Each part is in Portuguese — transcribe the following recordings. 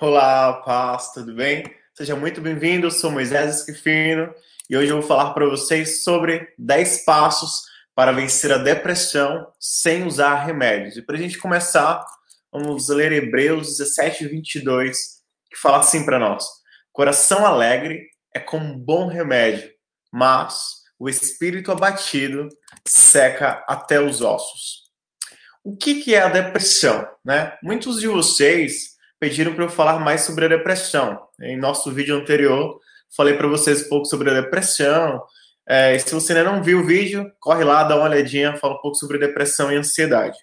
Olá, paz, tudo bem? Seja muito bem-vindo, eu sou Moisés Esquifino e hoje eu vou falar para vocês sobre 10 passos para vencer a depressão sem usar remédios. E para a gente começar, vamos ler Hebreus 17, 22, que fala assim para nós: Coração alegre é como um bom remédio, mas o espírito abatido seca até os ossos. O que, que é a depressão? Né? Muitos de vocês pediram para eu falar mais sobre a depressão. Em nosso vídeo anterior, falei para vocês um pouco sobre a depressão. É, se você ainda não viu o vídeo, corre lá, dá uma olhadinha, fala um pouco sobre depressão e ansiedade.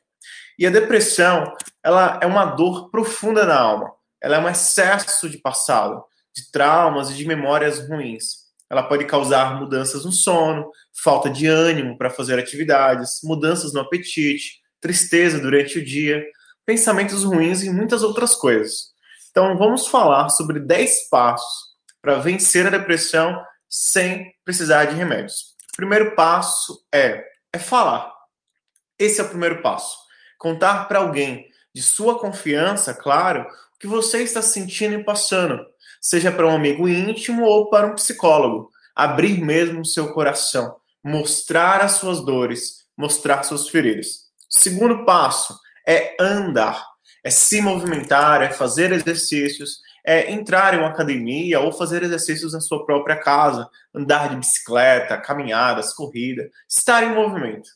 E a depressão, ela é uma dor profunda na alma. Ela é um excesso de passado, de traumas e de memórias ruins. Ela pode causar mudanças no sono, falta de ânimo para fazer atividades, mudanças no apetite, tristeza durante o dia, pensamentos ruins e muitas outras coisas. Então, vamos falar sobre 10 passos para vencer a depressão sem precisar de remédios. O primeiro passo é, é falar. Esse é o primeiro passo. Contar para alguém de sua confiança, claro, o que você está sentindo e passando, seja para um amigo íntimo ou para um psicólogo. Abrir mesmo o seu coração, mostrar as suas dores, mostrar suas feridas. Segundo passo é andar, é se movimentar, é fazer exercícios, é entrar em uma academia ou fazer exercícios na sua própria casa, andar de bicicleta, caminhadas, corrida, estar em movimento.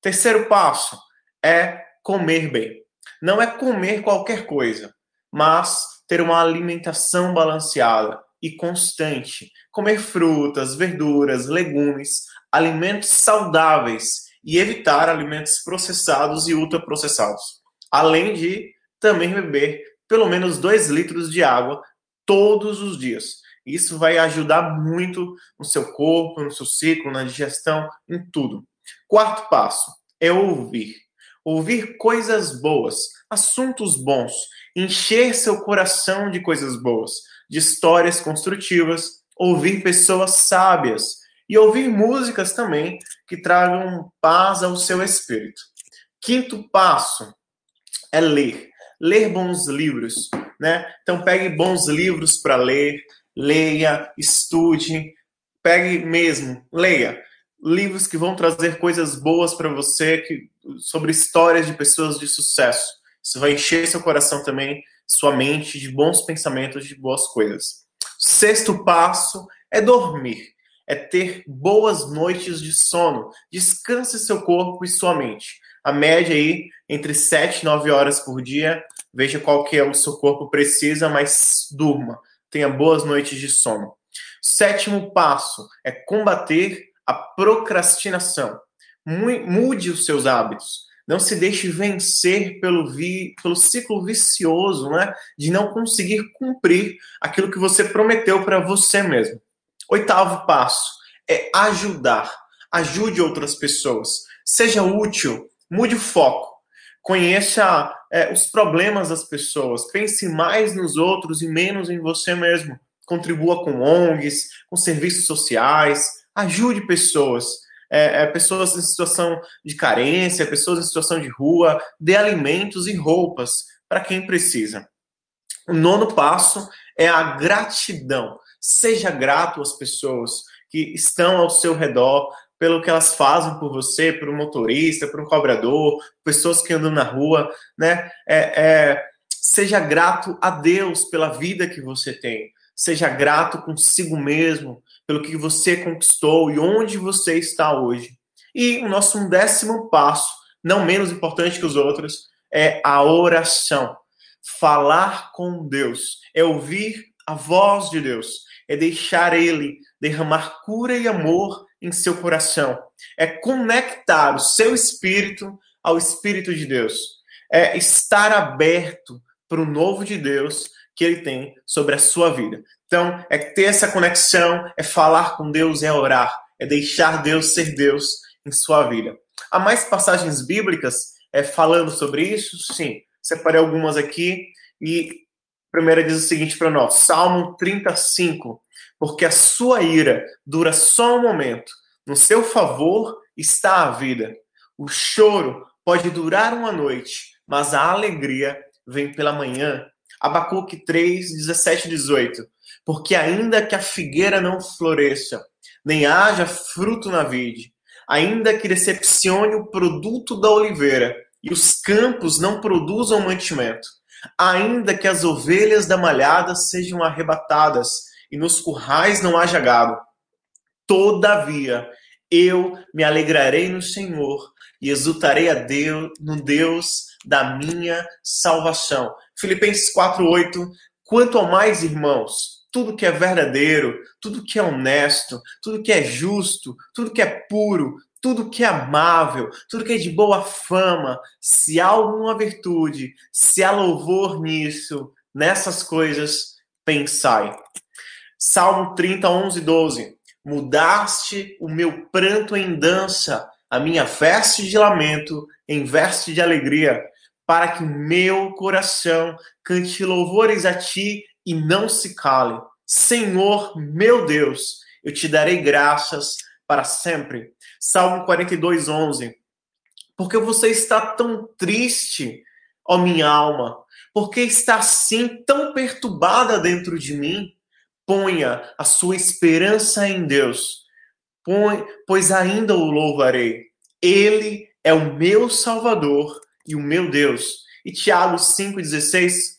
Terceiro passo é comer bem. Não é comer qualquer coisa, mas ter uma alimentação balanceada e constante. Comer frutas, verduras, legumes, alimentos saudáveis e evitar alimentos processados e ultraprocessados. Além de também beber pelo menos 2 litros de água todos os dias. Isso vai ajudar muito no seu corpo, no seu ciclo, na digestão, em tudo. Quarto passo é ouvir. Ouvir coisas boas, assuntos bons, encher seu coração de coisas boas, de histórias construtivas, ouvir pessoas sábias, e ouvir músicas também que tragam paz ao seu espírito. Quinto passo é ler. Ler bons livros, né? Então pegue bons livros para ler, leia, estude, pegue mesmo, leia livros que vão trazer coisas boas para você, que, sobre histórias de pessoas de sucesso. Isso vai encher seu coração também, sua mente de bons pensamentos, de boas coisas. Sexto passo é dormir é ter boas noites de sono. Descanse seu corpo e sua mente. A média aí, entre 7 e 9 horas por dia. Veja qual que é o seu corpo precisa, mas durma. Tenha boas noites de sono. Sétimo passo é combater a procrastinação. Mude os seus hábitos. Não se deixe vencer pelo, vi, pelo ciclo vicioso né, de não conseguir cumprir aquilo que você prometeu para você mesmo. Oitavo passo é ajudar. Ajude outras pessoas. Seja útil. Mude o foco. Conheça é, os problemas das pessoas. Pense mais nos outros e menos em você mesmo. Contribua com ONGs, com serviços sociais. Ajude pessoas. É, é, pessoas em situação de carência, pessoas em situação de rua. Dê alimentos e roupas para quem precisa. O nono passo é a gratidão. Seja grato às pessoas que estão ao seu redor, pelo que elas fazem por você, por um motorista, por um cobrador, pessoas que andam na rua, né? É, é, seja grato a Deus pela vida que você tem. Seja grato consigo mesmo pelo que você conquistou e onde você está hoje. E o nosso décimo passo, não menos importante que os outros, é a oração. Falar com Deus, é ouvir a voz de Deus, é deixar Ele derramar cura e amor em seu coração, é conectar o seu espírito ao Espírito de Deus, é estar aberto para o novo de Deus que Ele tem sobre a sua vida. Então, é ter essa conexão, é falar com Deus, é orar, é deixar Deus ser Deus em sua vida. Há mais passagens bíblicas é, falando sobre isso? Sim, separei algumas aqui e primeira diz o seguinte para nós, Salmo 35, porque a sua ira dura só um momento, no seu favor está a vida. O choro pode durar uma noite, mas a alegria vem pela manhã. Abacuque 3, 17 e 18. Porque ainda que a figueira não floresça, nem haja fruto na vide, ainda que decepcione o produto da oliveira, e os campos não produzam mantimento, ainda que as ovelhas da malhada sejam arrebatadas, e nos currais não haja gado, todavia eu me alegrarei no Senhor e exultarei a Deus, no Deus da minha salvação. Filipenses 4:8 Quanto ao mais, irmãos, tudo que é verdadeiro, tudo que é honesto, tudo que é justo, tudo que é puro, tudo que é amável, tudo que é de boa fama, se há alguma virtude, se há louvor nisso, nessas coisas, pensai. Salmo 30, 11, 12. Mudaste o meu pranto em dança, a minha veste de lamento em veste de alegria, para que o meu coração cante louvores a ti e não se cale. Senhor, meu Deus, eu te darei graças para sempre. Salmo 42, 11. Porque você está tão triste, ó minha alma? Porque está assim tão perturbada dentro de mim? Ponha a sua esperança em Deus, pois ainda o louvarei. Ele é o meu Salvador e o meu Deus. E Tiago 5,16,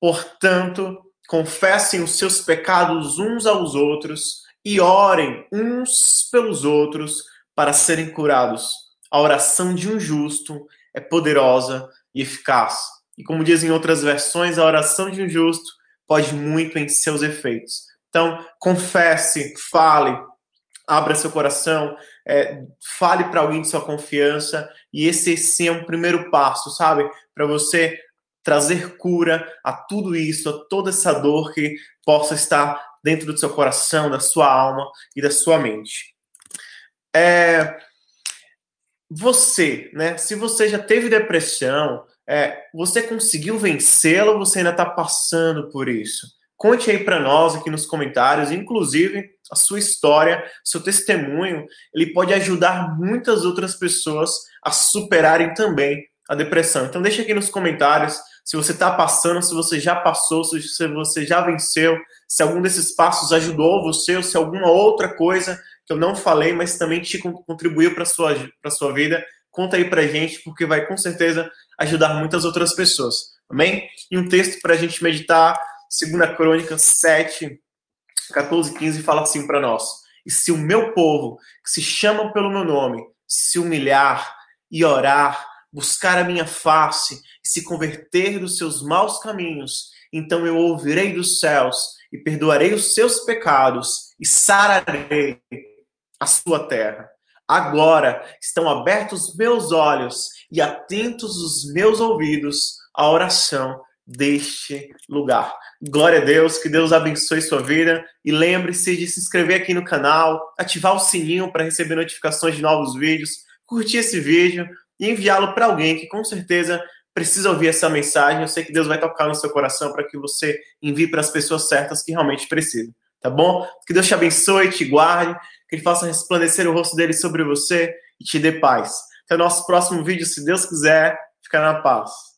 portanto, confessem os seus pecados uns aos outros e orem uns pelos outros para serem curados. A oração de um justo é poderosa e eficaz. E como dizem outras versões, a oração de um justo pode muito em seus efeitos. Então, confesse, fale, abra seu coração, é, fale para alguém de sua confiança, e esse sim é um primeiro passo, sabe? Para você trazer cura a tudo isso, a toda essa dor que possa estar dentro do seu coração, da sua alma e da sua mente. É, você, né? Se você já teve depressão, é, você conseguiu vencê-la ou você ainda está passando por isso? Conte aí para nós aqui nos comentários, inclusive a sua história, seu testemunho, ele pode ajudar muitas outras pessoas a superarem também a depressão. Então deixa aqui nos comentários se você está passando, se você já passou, se você já venceu, se algum desses passos ajudou você, ou se alguma outra coisa que eu não falei, mas também te contribuiu para a sua, sua vida, conta aí para gente, porque vai com certeza ajudar muitas outras pessoas. Amém? E um texto para a gente meditar, 2 Crônica 7, 14 15, fala assim para nós. E se o meu povo, que se chama pelo meu nome, se humilhar e orar, buscar a minha face e se converter dos seus maus caminhos, então eu ouvirei dos céus e perdoarei os seus pecados e sararei a sua terra. Agora estão abertos meus olhos e atentos os meus ouvidos à oração deste lugar. Glória a Deus, que Deus abençoe sua vida e lembre-se de se inscrever aqui no canal, ativar o sininho para receber notificações de novos vídeos, curtir esse vídeo e enviá-lo para alguém que com certeza precisa ouvir essa mensagem. Eu sei que Deus vai tocar no seu coração para que você envie para as pessoas certas que realmente precisam, tá bom? Que Deus te abençoe, te guarde, que Ele faça resplandecer o rosto dele sobre você e te dê paz. Até o nosso próximo vídeo, se Deus quiser. Fica na paz.